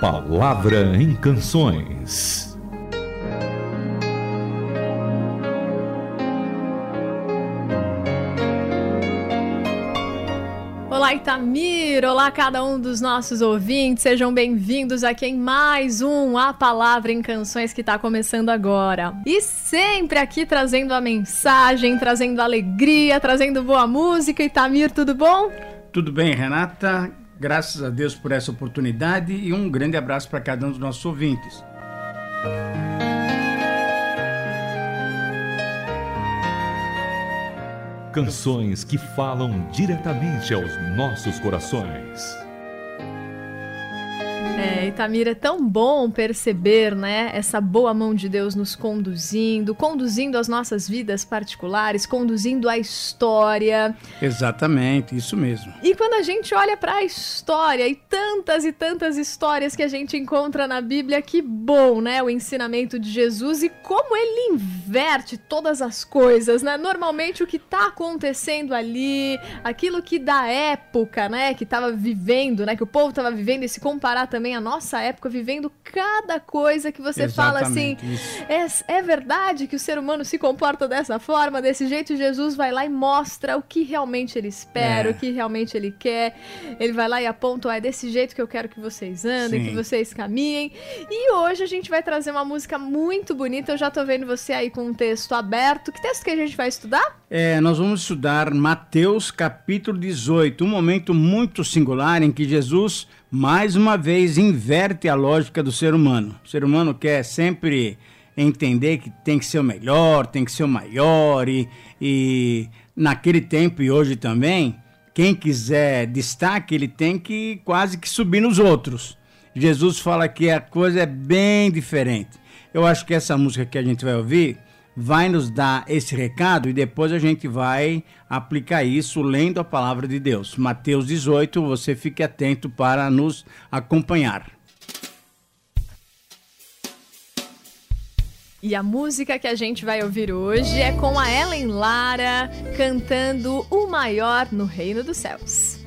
Palavra em Canções. Olá, Itamir! Olá, cada um dos nossos ouvintes. Sejam bem-vindos aqui em mais um A Palavra em Canções que está começando agora. E sempre aqui trazendo a mensagem, trazendo alegria, trazendo boa música. Itamir, tudo bom? Tudo bem, Renata. Graças a Deus por essa oportunidade e um grande abraço para cada um dos nossos ouvintes. Canções que falam diretamente aos nossos corações. É, Itamira, é tão bom perceber, né, essa boa mão de Deus nos conduzindo, conduzindo as nossas vidas particulares, conduzindo a história. Exatamente, isso mesmo. E quando a gente olha para a história e tantas e tantas histórias que a gente encontra na Bíblia, que bom, né, o ensinamento de Jesus e como ele inverte todas as coisas, né? Normalmente o que está acontecendo ali, aquilo que da época, né, que estava vivendo, né, que o povo estava vivendo e se comparar também também a nossa época, vivendo cada coisa que você Exatamente, fala assim. É, é verdade que o ser humano se comporta dessa forma, desse jeito. Jesus vai lá e mostra o que realmente ele espera, é. o que realmente ele quer. Ele vai lá e aponta: é desse jeito que eu quero que vocês andem, Sim. que vocês caminhem. E hoje a gente vai trazer uma música muito bonita. Eu já tô vendo você aí com um texto aberto. Que texto que a gente vai estudar? É, nós vamos estudar Mateus capítulo 18, um momento muito singular em que Jesus mais uma vez inverte a lógica do ser humano. O ser humano quer sempre entender que tem que ser o melhor, tem que ser o maior, e, e naquele tempo e hoje também, quem quiser destaque, ele tem que quase que subir nos outros. Jesus fala que a coisa é bem diferente. Eu acho que essa música que a gente vai ouvir vai nos dar esse recado e depois a gente vai aplicar isso lendo a palavra de Deus. Mateus 18, você fique atento para nos acompanhar. E a música que a gente vai ouvir hoje é com a Ellen Lara cantando O Maior no Reino dos Céus.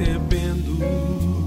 Recebendo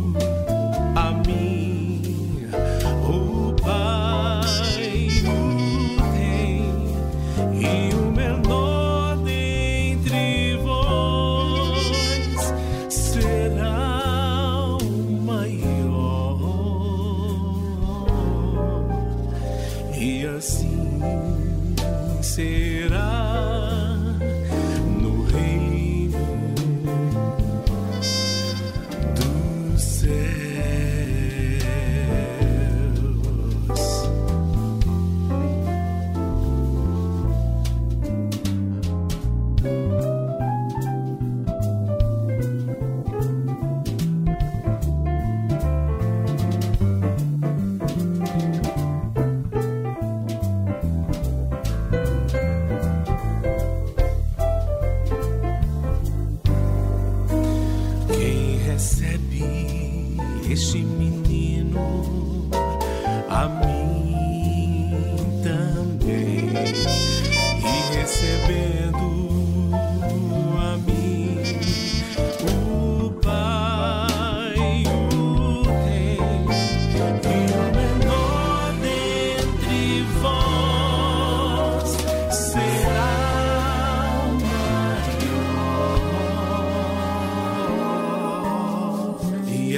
a mim.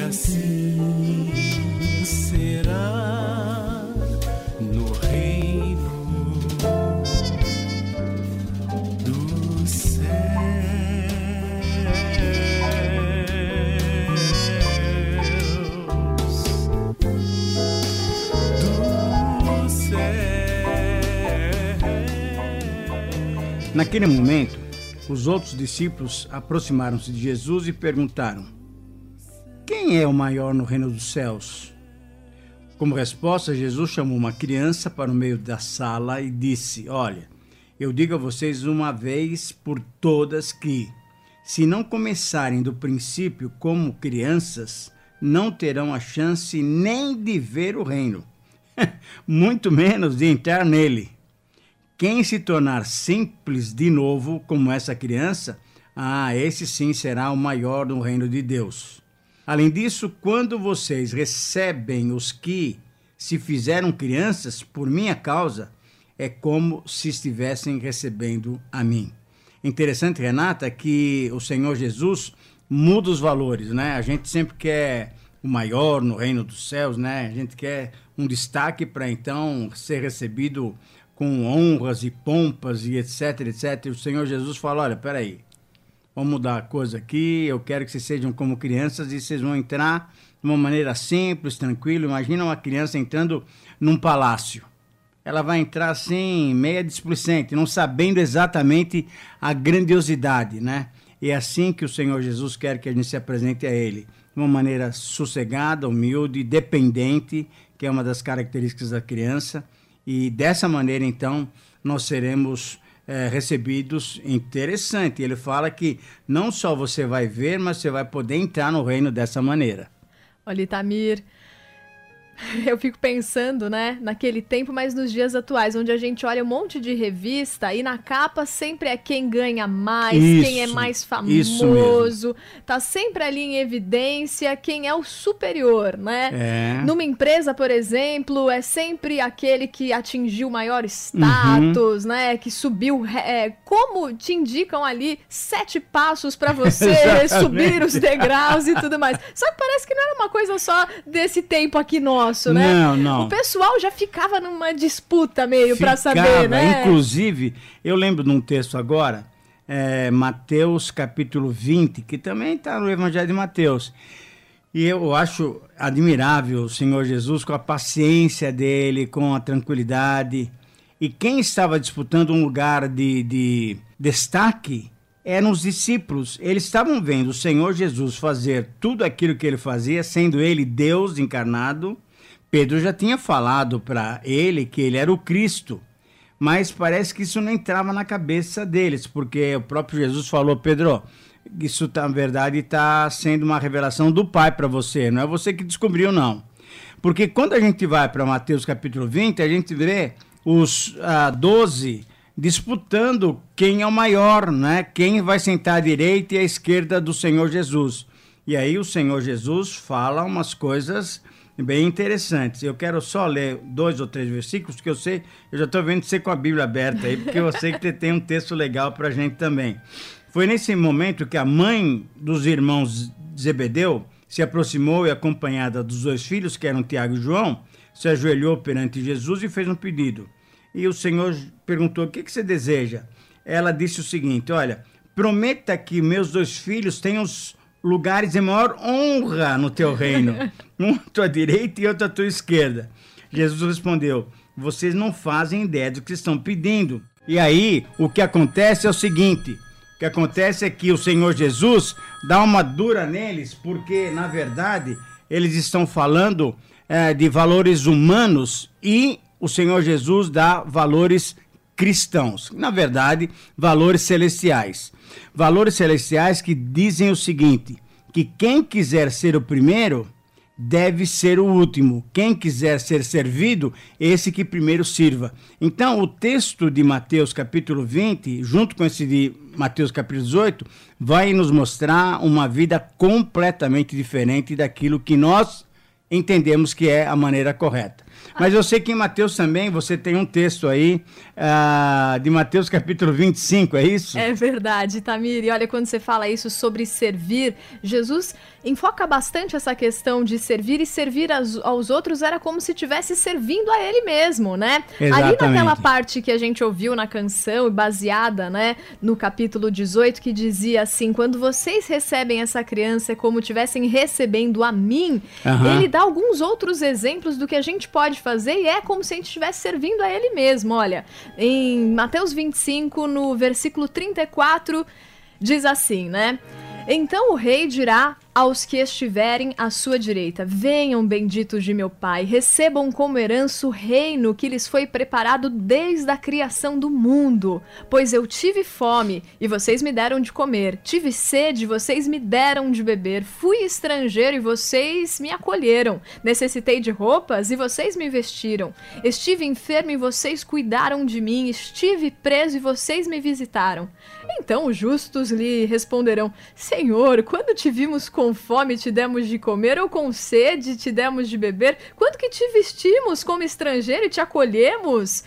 Assim será no reino do Naquele momento, os outros discípulos aproximaram-se de Jesus e perguntaram: Quem é o maior no reino dos céus? Como resposta, Jesus chamou uma criança para o meio da sala e disse: Olha, eu digo a vocês uma vez por todas que, se não começarem do princípio como crianças, não terão a chance nem de ver o reino, muito menos de entrar nele. Quem se tornar simples de novo, como essa criança, ah, esse sim será o maior no reino de Deus. Além disso, quando vocês recebem os que se fizeram crianças por minha causa, é como se estivessem recebendo a mim. Interessante, Renata, que o Senhor Jesus muda os valores, né? A gente sempre quer o maior no reino dos céus, né? A gente quer um destaque para então ser recebido com honras e pompas e etc, etc. E o Senhor Jesus fala: olha, peraí, vamos mudar a coisa aqui, eu quero que vocês sejam como crianças e vocês vão entrar de uma maneira simples, tranquila. Imagina uma criança entrando num palácio. Ela vai entrar assim, meia displicente, não sabendo exatamente a grandiosidade, né? E é assim que o Senhor Jesus quer que a gente se apresente a Ele. De uma maneira sossegada, humilde, dependente, que é uma das características da criança e dessa maneira, então, nós seremos é, recebidos. Interessante. Ele fala que não só você vai ver, mas você vai poder entrar no reino dessa maneira. Olha, Itamir, Eu fico pensando, né, naquele tempo, mas nos dias atuais, onde a gente olha um monte de revista e na capa sempre é quem ganha mais, Isso, quem é mais famoso, tá sempre ali em evidência quem é o superior, né? É. Numa empresa, por exemplo, é sempre aquele que atingiu maior status, Uhum. né, que subiu, é, como te indicam ali sete passos para você subir os degraus e tudo mais. Só que parece que não era uma coisa só desse tempo aqui nosso, né? Não, não. O pessoal já ficava numa disputa meio Ficava, saber, né? Inclusive, eu lembro de um texto agora, é, Mateus capítulo 20, que também está no Evangelho de Mateus. E eu acho admirável o Senhor Jesus com a paciência dele, com a tranquilidade. E quem estava disputando um lugar de, de destaque eram os discípulos. Eles estavam vendo o Senhor Jesus fazer tudo aquilo que ele fazia, sendo ele Deus encarnado. Pedro já tinha falado para ele que ele era o Cristo, mas parece que isso não entrava na cabeça deles, porque o próprio Jesus falou: Pedro, isso na verdade está sendo uma revelação do Pai para você, não é você que descobriu, não. Porque quando a gente vai para Mateus capítulo 20, a gente vê os ah, 12 disputando quem é o maior, né? Quem vai sentar à direita e à esquerda do Senhor Jesus. E aí o Senhor Jesus fala umas coisas bem interessantes. Eu quero só ler dois ou três versículos, que eu sei, eu já estou vendo você com a Bíblia aberta aí, porque eu sei que tem um texto legal para a gente também. Foi nesse momento que a mãe dos irmãos Zebedeu se aproximou e, acompanhada dos dois filhos, que eram Tiago e João, se ajoelhou perante Jesus e fez um pedido. E o Senhor perguntou: O que, que você deseja? Ela disse o seguinte: Olha, prometa que meus dois filhos tenham os lugares de maior honra no teu reino, um à tua direita e outro à tua esquerda. Jesus respondeu: Vocês não fazem ideia do que estão pedindo. E aí, o que acontece é o seguinte: o que acontece é que o Senhor Jesus dá uma dura neles, porque, na verdade, eles estão falando eh, de valores humanos e o Senhor Jesus dá valores cristãos. Na verdade, valores celestiais. Valores celestiais que dizem o seguinte: que quem quiser ser o primeiro deve ser o último. Quem quiser ser servido, esse que primeiro sirva. Então, o texto de Mateus capítulo 20, junto com esse de Mateus capítulo 18, vai nos mostrar uma vida completamente diferente daquilo que nós entendemos que é a maneira correta. Mas eu sei que em Mateus também você tem um texto aí ah, de Mateus capítulo 25, é isso? É verdade, Tamir. E olha, quando você fala isso sobre servir, Jesus enfoca bastante essa questão de servir e servir aos, aos outros era como se estivesse servindo a ele mesmo, né? Ali Exatamente. naquela parte que a gente ouviu na canção, baseada, né, no capítulo 18, que dizia assim: quando vocês recebem essa criança é como tivessem recebendo a mim, Aham. ele dá alguns outros exemplos do que a gente pode fazer e é como se a gente estivesse servindo a ele mesmo. Olha, em Mateus 25, no versículo 34, diz assim, né? Então o rei dirá aos que estiverem à sua direita: Venham, benditos de meu Pai, recebam como herança o reino que lhes foi preparado desde a criação do mundo. Pois eu tive fome e vocês me deram de comer, tive sede e vocês me deram de beber, fui estrangeiro e vocês me acolheram, necessitei de roupas e vocês me vestiram, estive enfermo e vocês cuidaram de mim, estive preso e vocês me visitaram. Então os justos lhe responderão: Senhor, quando te vimos com fome te demos de comer, ou com sede te demos de beber? Quando que te vestimos como estrangeiro e te acolhemos?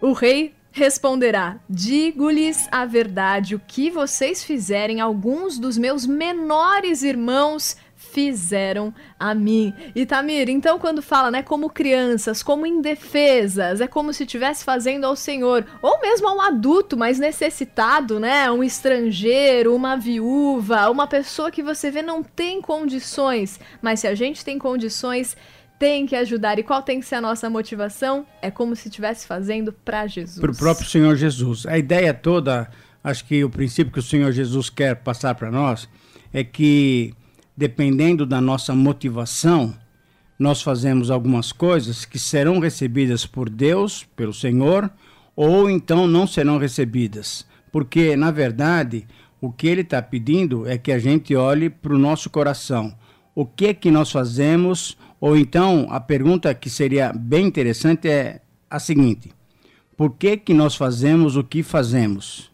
O rei responderá: Digo-lhes a verdade, o que vocês fizerem, alguns dos meus menores irmãos fizeram a mim. E Tamir, então quando fala, né, como crianças, como indefesas, é como se estivesse fazendo ao Senhor, ou mesmo a um adulto mais necessitado, né, um estrangeiro, uma viúva, uma pessoa que você vê não tem condições, mas se a gente tem condições, tem que ajudar. E qual tem que ser a nossa motivação? É como se estivesse fazendo para Jesus. Para o próprio Senhor Jesus. A ideia toda, acho que o princípio que o Senhor Jesus quer passar para nós é que, dependendo da nossa motivação, nós fazemos algumas coisas que serão recebidas por Deus, pelo Senhor, ou então não serão recebidas. Porque, na verdade, o que ele está pedindo é que a gente olhe para o nosso coração. O que é que nós fazemos? Ou então, a pergunta que seria bem interessante é a seguinte: por que, que nós fazemos o que fazemos?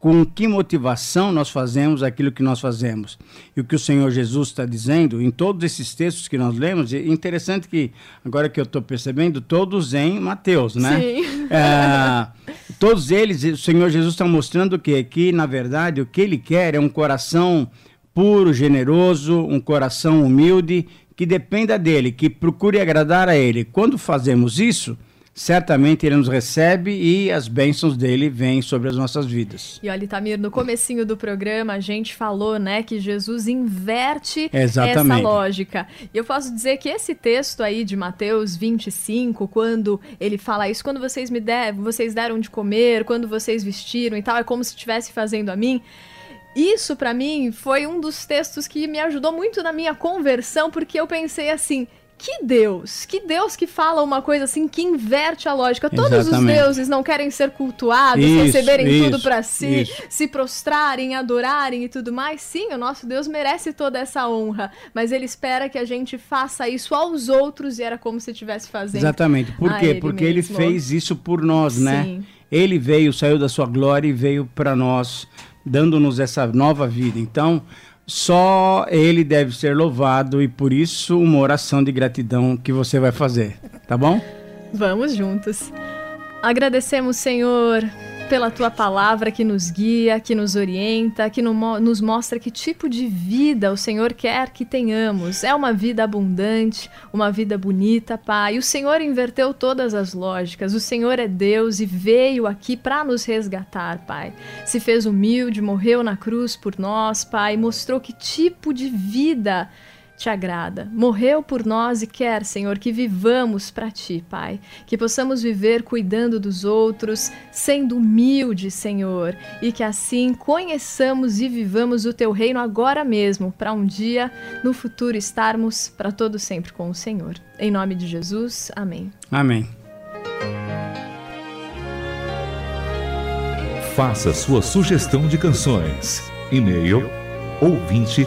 Com que motivação nós fazemos aquilo que nós fazemos? E o que o Senhor Jesus está dizendo em todos esses textos que nós lemos, é interessante que, agora que eu estou percebendo, todos em Mateus, né? Sim. É, todos eles, o Senhor Jesus está mostrando que, que, na verdade, o que ele quer é um coração puro, generoso, um coração humilde, que dependa dele, que procure agradar a ele. Quando fazemos isso, certamente ele nos recebe e as bênçãos dele vêm sobre as nossas vidas. E olha, Tamir, no comecinho do programa a gente falou, né, que Jesus inverte Exatamente. essa lógica. E eu posso dizer que esse texto aí de Mateus 25, quando ele fala isso, quando vocês me der, vocês deram de comer, quando vocês vestiram e tal, é como se estivesse fazendo a mim. Isso para mim foi um dos textos que me ajudou muito na minha conversão, porque eu pensei assim, que Deus, que Deus que fala uma coisa assim que inverte a lógica. Todos os Exatamente. deuses não querem ser cultuados, Isso, receberem tudo isso, para si, isso. se prostrarem, adorarem e tudo mais. Sim, o nosso Deus merece toda essa honra, mas ele espera que a gente faça isso aos outros e era como se estivesse fazendo. Exatamente. Por quê? ele Porque ele mesmo. fez isso por nós, né? Sim. Ele veio, saiu da sua glória e veio para nós, dando-nos essa nova vida. Então, só ele deve ser louvado e por isso uma oração de gratidão que você vai fazer, tá bom? Vamos juntos. Agradecemos, Senhor, pela tua palavra que nos guia, que nos orienta, que no- nos mostra que tipo de vida o Senhor quer que tenhamos. É uma vida abundante, uma vida bonita, Pai. O Senhor inverteu todas as lógicas. O Senhor é Deus e veio aqui para nos resgatar, Pai. Se fez humilde, morreu na cruz por nós, Pai. Mostrou que tipo de vida te agrada. Morreu por nós e quer, Senhor, que vivamos para ti, Pai. Que possamos viver cuidando dos outros, sendo humildes, Senhor, e que assim conheçamos e vivamos o teu reino agora mesmo, para um dia no futuro estarmos para todo sempre com o Senhor. Em nome de Jesus. Amém. Amém. Faça sua sugestão de canções. E-mail ouvinte